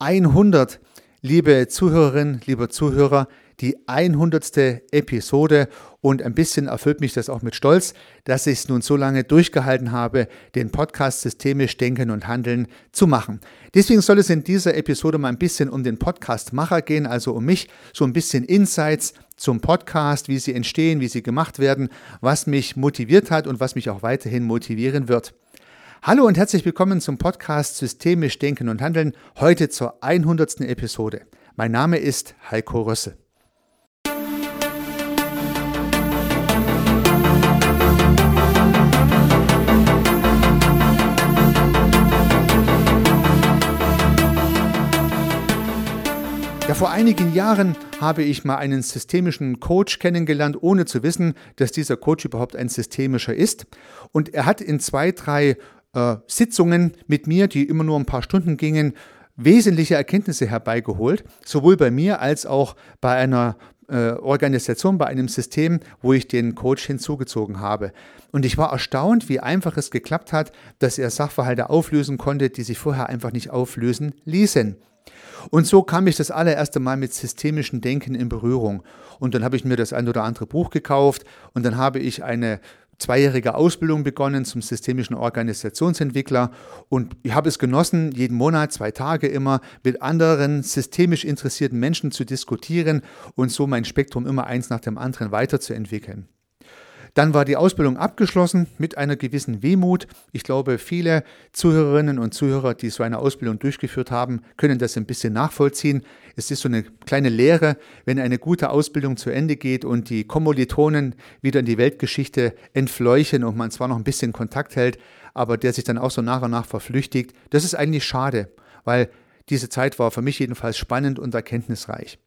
100, liebe Zuhörerinnen, lieber Zuhörer, die 100. Episode und ein bisschen erfüllt mich das auch mit Stolz, dass ich es nun so lange durchgehalten habe, den Podcast Systemisch Denken und Handeln zu machen. Deswegen soll es in dieser Episode mal ein bisschen um den Podcastmacher gehen, also um mich, so ein bisschen Insights zum Podcast, wie sie entstehen, wie sie gemacht werden, was mich motiviert hat und was mich auch weiterhin motivieren wird. Hallo und herzlich willkommen zum Podcast Systemisch Denken und Handeln, heute zur 100. Episode. Mein Name ist Heiko Rösse. Ja, vor einigen Jahren habe ich mal einen systemischen Coach kennengelernt, ohne zu wissen, dass dieser Coach überhaupt ein systemischer ist. Und er hat in zwei, drei äh, Sitzungen mit mir, die immer nur ein paar Stunden gingen, wesentliche Erkenntnisse herbeigeholt, sowohl bei mir als auch bei einer äh, Organisation, bei einem System, wo ich den Coach hinzugezogen habe. Und ich war erstaunt, wie einfach es geklappt hat, dass er Sachverhalte auflösen konnte, die sich vorher einfach nicht auflösen ließen. Und so kam ich das allererste Mal mit systemischem Denken in Berührung. Und dann habe ich mir das ein oder andere Buch gekauft und dann habe ich eine zweijährige Ausbildung begonnen zum systemischen Organisationsentwickler und ich habe es genossen, jeden Monat, zwei Tage immer mit anderen systemisch interessierten Menschen zu diskutieren und so mein Spektrum immer eins nach dem anderen weiterzuentwickeln. Dann war die Ausbildung abgeschlossen mit einer gewissen Wehmut. Ich glaube, viele Zuhörerinnen und Zuhörer, die so eine Ausbildung durchgeführt haben, können das ein bisschen nachvollziehen. Es ist so eine kleine Lehre, wenn eine gute Ausbildung zu Ende geht und die Kommilitonen wieder in die Weltgeschichte entfleuchen und man zwar noch ein bisschen Kontakt hält, aber der sich dann auch so nach und nach verflüchtigt. Das ist eigentlich schade, weil diese Zeit war für mich jedenfalls spannend und erkenntnisreich.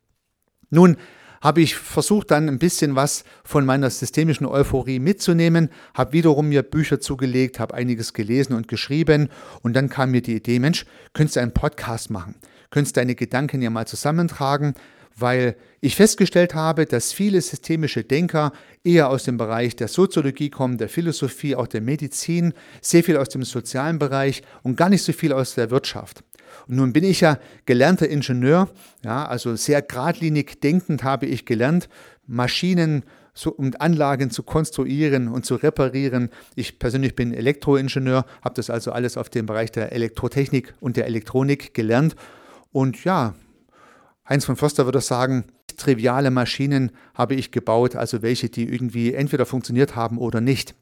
Nun, habe ich versucht, dann ein bisschen was von meiner systemischen Euphorie mitzunehmen, habe wiederum mir Bücher zugelegt, habe einiges gelesen und geschrieben und dann kam mir die Idee, Mensch, könntest du einen Podcast machen? Könntest deine Gedanken ja mal zusammentragen? weil ich festgestellt habe, dass viele systemische Denker eher aus dem Bereich der Soziologie kommen, der Philosophie, auch der Medizin, sehr viel aus dem sozialen Bereich und gar nicht so viel aus der Wirtschaft. Und nun bin ich ja gelernter Ingenieur, ja, also sehr geradlinig denkend habe ich gelernt, Maschinen und Anlagen zu konstruieren und zu reparieren. Ich persönlich bin Elektroingenieur, habe das also alles auf dem Bereich der Elektrotechnik und der Elektronik gelernt. Und ja, Heinz von Förster würde sagen, triviale Maschinen habe ich gebaut, also welche, die irgendwie entweder funktioniert haben oder nicht.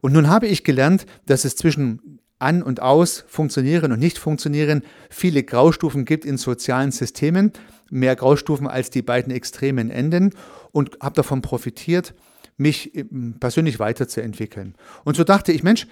Und nun habe ich gelernt, dass es zwischen an und aus, funktionieren und nicht funktionieren, viele Graustufen gibt in sozialen Systemen, mehr Graustufen als die beiden extremen Enden und habe davon profitiert, mich persönlich weiterzuentwickeln. Und so dachte ich, Mensch,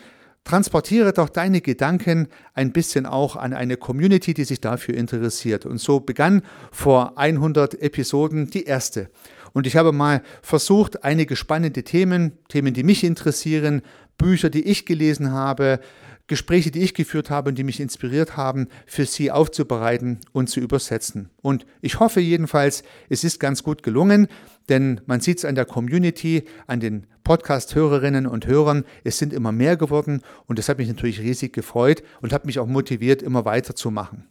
transportiere doch deine Gedanken ein bisschen auch an eine Community, die sich dafür interessiert. Und so begann vor 100 Episoden die erste. Und ich habe mal versucht, einige spannende Themen, Themen, die mich interessieren, Bücher, die ich gelesen habe, Gespräche, die ich geführt habe und die mich inspiriert haben, für Sie aufzubereiten und zu übersetzen. Und ich hoffe jedenfalls, es ist ganz gut gelungen, denn man sieht es an der Community, an den Podcast-Hörerinnen und Hörern, es sind immer mehr geworden und das hat mich natürlich riesig gefreut und hat mich auch motiviert, immer weiterzumachen.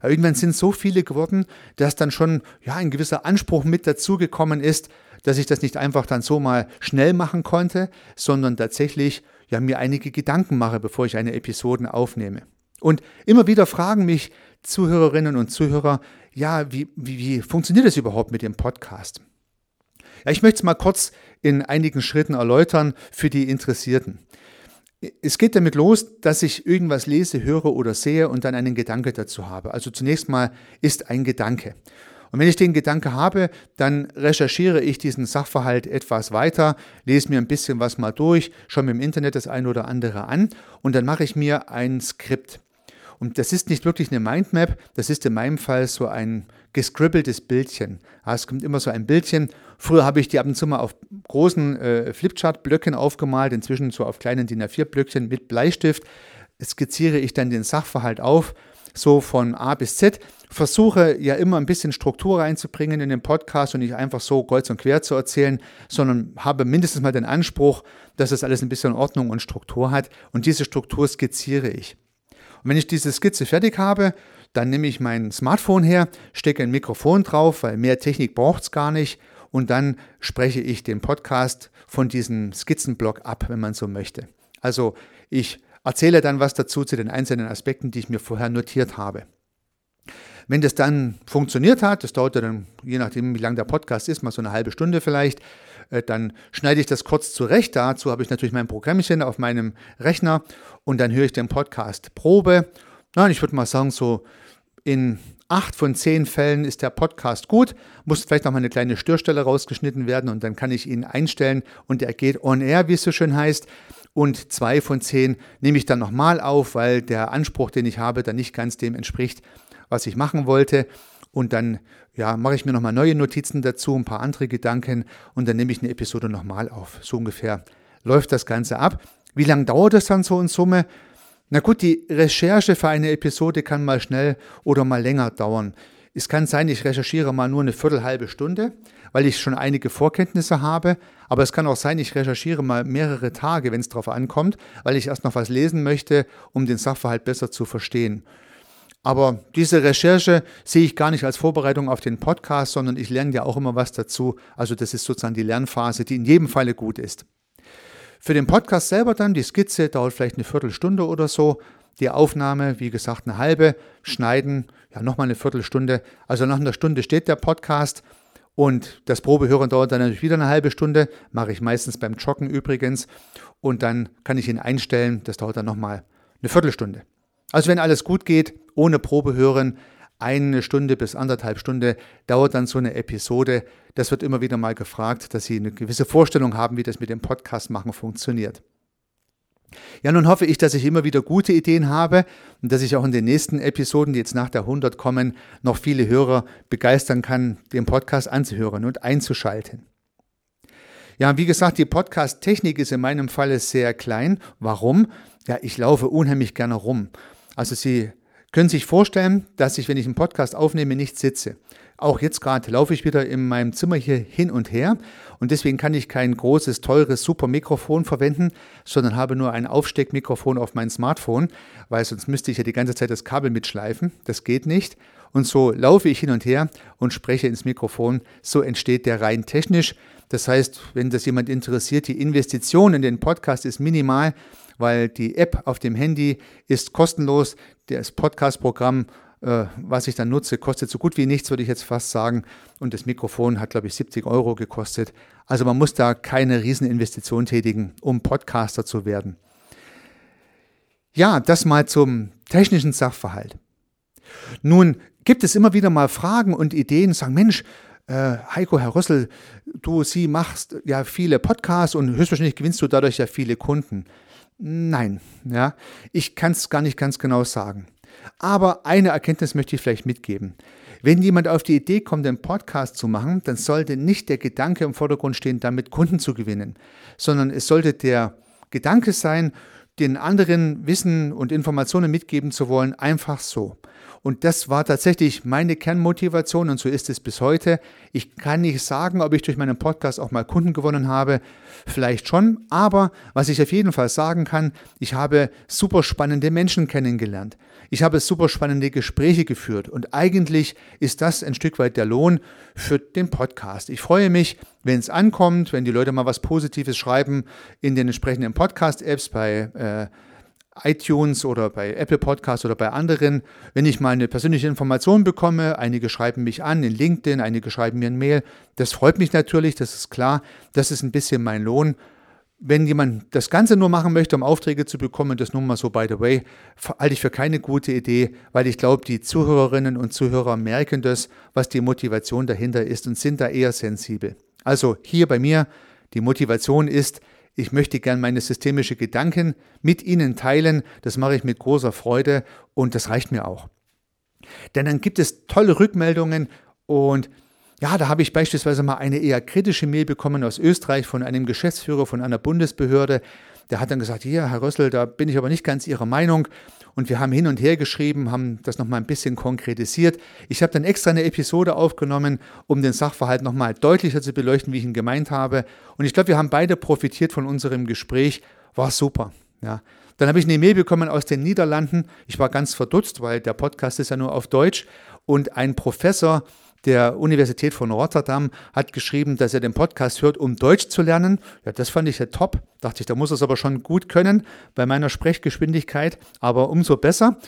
Aber irgendwann sind so viele geworden, dass dann schon ja, ein gewisser Anspruch mit dazugekommen ist, dass ich das nicht einfach dann so mal schnell machen konnte, sondern tatsächlich ja, mir einige Gedanken mache, bevor ich eine Episode aufnehme. Und immer wieder fragen mich Zuhörerinnen und Zuhörer, ja, wie, wie, wie funktioniert das überhaupt mit dem Podcast? Ja, ich möchte es mal kurz in einigen Schritten erläutern für die Interessierten. Es geht damit los, dass ich irgendwas lese, höre oder sehe und dann einen Gedanke dazu habe. Also zunächst mal ist ein Gedanke. Und wenn ich den Gedanke habe, dann recherchiere ich diesen Sachverhalt etwas weiter, lese mir ein bisschen was mal durch, schaue mir im Internet das eine oder andere an und dann mache ich mir ein Skript. Und das ist nicht wirklich eine Mindmap, das ist in meinem Fall so ein gescribbeltes Bildchen. Es kommt immer so ein Bildchen. Früher habe ich die ab und zu mal auf großen äh, Flipchart-Blöcken aufgemalt, inzwischen so auf kleinen DIN A4-Blöckchen mit Bleistift. Skizziere ich dann den Sachverhalt auf, so von A bis Z versuche ja immer ein bisschen Struktur reinzubringen in den Podcast und nicht einfach so kreuz und quer zu erzählen, sondern habe mindestens mal den Anspruch, dass das alles ein bisschen Ordnung und Struktur hat und diese Struktur skizziere ich. Und wenn ich diese Skizze fertig habe, Dann nehme ich mein Smartphone her, stecke ein Mikrofon drauf, weil mehr Technik braucht es gar nicht. Und dann spreche ich den Podcast von diesem Skizzenblock ab, wenn man so möchte. Also ich erzähle dann was dazu zu den einzelnen Aspekten, die ich mir vorher notiert habe. Wenn das dann funktioniert hat, das dauert dann, je nachdem, wie lang der Podcast ist, mal so eine halbe Stunde vielleicht, äh, dann schneide ich das kurz zurecht. Dazu habe ich natürlich mein Programmchen auf meinem Rechner und dann höre ich den Podcast Probe. Na, ich würde mal sagen, so in acht von zehn Fällen ist der Podcast gut, muss vielleicht noch mal eine kleine Störstelle rausgeschnitten werden und dann kann ich ihn einstellen und er geht on air, wie es so schön heißt. Und zwei von zehn nehme ich dann nochmal auf, weil der Anspruch, den ich habe, dann nicht ganz dem entspricht, was ich machen wollte. Und dann ja, mache ich mir nochmal neue Notizen dazu, ein paar andere Gedanken und dann nehme ich eine Episode nochmal auf. So ungefähr läuft das Ganze ab. Wie lange dauert das dann so in Summe? Na gut, die Recherche für eine Episode kann mal schnell oder mal länger dauern. Es kann sein, ich recherchiere mal nur eine Viertelhalbe Stunde, weil ich schon einige Vorkenntnisse habe. Aber es kann auch sein, ich recherchiere mal mehrere Tage, wenn es darauf ankommt, weil ich erst noch was lesen möchte, um den Sachverhalt besser zu verstehen. Aber diese Recherche sehe ich gar nicht als Vorbereitung auf den Podcast, sondern ich lerne ja auch immer was dazu. Also das ist sozusagen die Lernphase, die in jedem Falle gut ist. Für den Podcast selber dann, die Skizze dauert vielleicht eine Viertelstunde oder so. Die Aufnahme, wie gesagt, eine halbe. Schneiden, ja, nochmal eine Viertelstunde. Also nach einer Stunde steht der Podcast. Und das Probehören dauert dann natürlich wieder eine halbe Stunde. Mache ich meistens beim Joggen übrigens. Und dann kann ich ihn einstellen. Das dauert dann nochmal eine Viertelstunde. Also wenn alles gut geht, ohne Probe hören, eine Stunde bis anderthalb Stunde dauert dann so eine Episode. Das wird immer wieder mal gefragt, dass Sie eine gewisse Vorstellung haben, wie das mit dem Podcast machen funktioniert. Ja, nun hoffe ich, dass ich immer wieder gute Ideen habe und dass ich auch in den nächsten Episoden, die jetzt nach der 100 kommen, noch viele Hörer begeistern kann, den Podcast anzuhören und einzuschalten. Ja, wie gesagt, die Podcast-Technik ist in meinem Falle sehr klein. Warum? Ja, ich laufe unheimlich gerne rum. Also Sie können sich vorstellen, dass ich, wenn ich einen Podcast aufnehme, nicht sitze. Auch jetzt gerade laufe ich wieder in meinem Zimmer hier hin und her und deswegen kann ich kein großes, teures, super Mikrofon verwenden, sondern habe nur ein Aufsteckmikrofon auf mein Smartphone, weil sonst müsste ich ja die ganze Zeit das Kabel mitschleifen. Das geht nicht. Und so laufe ich hin und her und spreche ins Mikrofon. So entsteht der rein technisch. Das heißt, wenn das jemand interessiert, die Investition in den Podcast ist minimal weil die App auf dem Handy ist kostenlos. Das Podcast-Programm, was ich dann nutze, kostet so gut wie nichts, würde ich jetzt fast sagen. Und das Mikrofon hat, glaube ich, 70 Euro gekostet. Also man muss da keine Rieseninvestition tätigen, um Podcaster zu werden. Ja, das mal zum technischen Sachverhalt. Nun gibt es immer wieder mal Fragen und Ideen, sagen, Mensch, äh, Heiko, Herr Rössel, du, Sie machst ja viele Podcasts und höchstwahrscheinlich gewinnst du dadurch ja viele Kunden. Nein, ja, ich kann es gar nicht ganz genau sagen. Aber eine Erkenntnis möchte ich vielleicht mitgeben. Wenn jemand auf die Idee kommt, einen Podcast zu machen, dann sollte nicht der Gedanke im Vordergrund stehen, damit Kunden zu gewinnen, sondern es sollte der Gedanke sein, den anderen Wissen und Informationen mitgeben zu wollen, einfach so. Und das war tatsächlich meine Kernmotivation und so ist es bis heute. Ich kann nicht sagen, ob ich durch meinen Podcast auch mal Kunden gewonnen habe. Vielleicht schon, aber was ich auf jeden Fall sagen kann, ich habe super spannende Menschen kennengelernt. Ich habe super spannende Gespräche geführt und eigentlich ist das ein Stück weit der Lohn für den Podcast. Ich freue mich, wenn es ankommt, wenn die Leute mal was Positives schreiben in den entsprechenden Podcast-Apps bei äh, iTunes oder bei Apple Podcasts oder bei anderen, wenn ich mal eine persönliche Information bekomme, einige schreiben mich an in LinkedIn, einige schreiben mir ein Mail, das freut mich natürlich, das ist klar, das ist ein bisschen mein Lohn. Wenn jemand das Ganze nur machen möchte, um Aufträge zu bekommen, das nur mal so by the way, halte ich für keine gute Idee, weil ich glaube, die Zuhörerinnen und Zuhörer merken das, was die Motivation dahinter ist und sind da eher sensibel. Also hier bei mir, die Motivation ist, ich möchte gern meine systemische Gedanken mit Ihnen teilen. Das mache ich mit großer Freude und das reicht mir auch. Denn dann gibt es tolle Rückmeldungen und ja, da habe ich beispielsweise mal eine eher kritische Mail bekommen aus Österreich von einem Geschäftsführer von einer Bundesbehörde. Der hat dann gesagt, ja, Herr Rössel, da bin ich aber nicht ganz Ihrer Meinung. Und wir haben hin und her geschrieben, haben das nochmal ein bisschen konkretisiert. Ich habe dann extra eine Episode aufgenommen, um den Sachverhalt nochmal deutlicher zu beleuchten, wie ich ihn gemeint habe. Und ich glaube, wir haben beide profitiert von unserem Gespräch. War super. Ja. Dann habe ich eine Mail bekommen aus den Niederlanden. Ich war ganz verdutzt, weil der Podcast ist ja nur auf Deutsch. Und ein Professor der Universität von Rotterdam hat geschrieben, dass er den Podcast hört, um Deutsch zu lernen. Ja, das fand ich ja top. Dachte ich, da muss er es aber schon gut können bei meiner Sprechgeschwindigkeit, aber umso besser.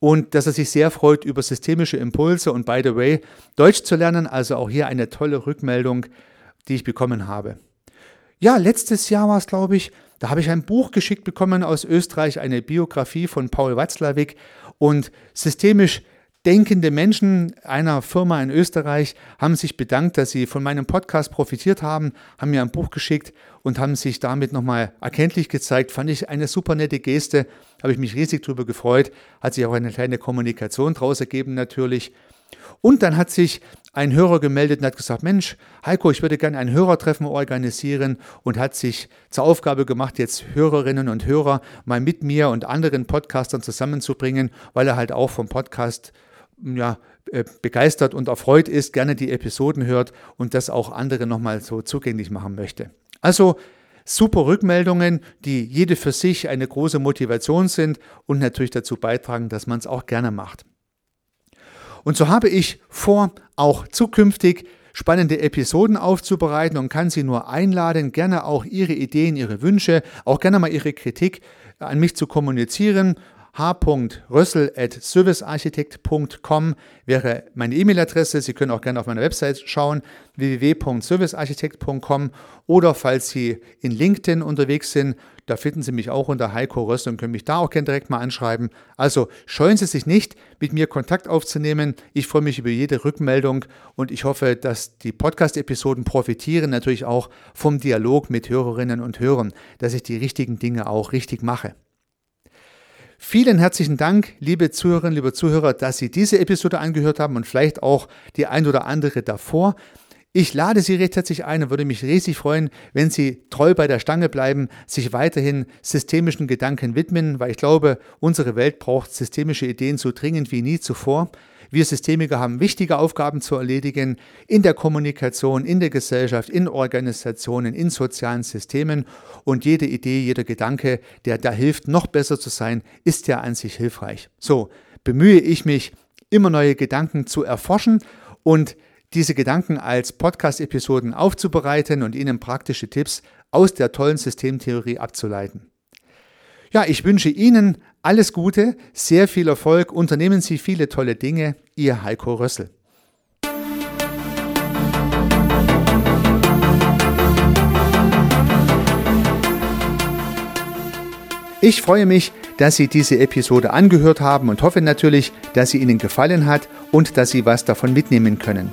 Und dass er sich sehr freut über systemische Impulse und by the way, Deutsch zu lernen. Also auch hier eine tolle Rückmeldung, die ich bekommen habe. Ja, letztes Jahr war es, glaube ich, da habe ich ein Buch geschickt bekommen aus Österreich, eine Biografie von Paul Watzlawick und systemisch denkende Menschen einer Firma in Österreich haben sich bedankt, dass sie von meinem Podcast profitiert haben, haben mir ein Buch geschickt und haben sich damit nochmal erkenntlich gezeigt. Fand ich eine super nette Geste, habe ich mich riesig darüber gefreut. Hat sich auch eine kleine Kommunikation daraus ergeben natürlich. Und dann hat sich ein Hörer gemeldet und hat gesagt, Mensch, Heiko, ich würde gerne ein Hörertreffen organisieren und hat sich zur Aufgabe gemacht, jetzt Hörerinnen und Hörer mal mit mir und anderen Podcastern zusammenzubringen, weil er halt auch vom Podcast ja, äh, begeistert und erfreut ist, gerne die Episoden hört und das auch andere nochmal so zugänglich machen möchte. Also super Rückmeldungen, die jede für sich eine große Motivation sind und natürlich dazu beitragen, dass man es auch gerne macht. Und so habe ich vor, auch zukünftig spannende Episoden aufzubereiten und kann Sie nur einladen, gerne auch Ihre Ideen, Ihre Wünsche, auch gerne mal Ihre Kritik an mich zu kommunizieren h.rössel.servicearchitekt.com wäre meine E-Mail-Adresse. Sie können auch gerne auf meiner Website schauen, www.servicearchitekt.com oder falls Sie in LinkedIn unterwegs sind, da finden Sie mich auch unter Heiko Rössel und können mich da auch gerne direkt mal anschreiben. Also scheuen Sie sich nicht, mit mir Kontakt aufzunehmen. Ich freue mich über jede Rückmeldung und ich hoffe, dass die Podcast-Episoden profitieren natürlich auch vom Dialog mit Hörerinnen und Hörern, dass ich die richtigen Dinge auch richtig mache. Vielen herzlichen Dank, liebe Zuhörerinnen, liebe Zuhörer, dass Sie diese Episode angehört haben und vielleicht auch die ein oder andere davor. Ich lade Sie recht herzlich ein und würde mich riesig freuen, wenn Sie treu bei der Stange bleiben, sich weiterhin systemischen Gedanken widmen, weil ich glaube, unsere Welt braucht systemische Ideen so dringend wie nie zuvor. Wir Systemiker haben wichtige Aufgaben zu erledigen in der Kommunikation, in der Gesellschaft, in Organisationen, in sozialen Systemen. Und jede Idee, jeder Gedanke, der da hilft, noch besser zu sein, ist ja an sich hilfreich. So bemühe ich mich, immer neue Gedanken zu erforschen und diese Gedanken als Podcast-Episoden aufzubereiten und Ihnen praktische Tipps aus der tollen Systemtheorie abzuleiten. Ja, ich wünsche Ihnen alles Gute, sehr viel Erfolg, unternehmen Sie viele tolle Dinge. Ihr Heiko Rössel. Ich freue mich, dass Sie diese Episode angehört haben und hoffe natürlich, dass sie Ihnen gefallen hat und dass Sie was davon mitnehmen können.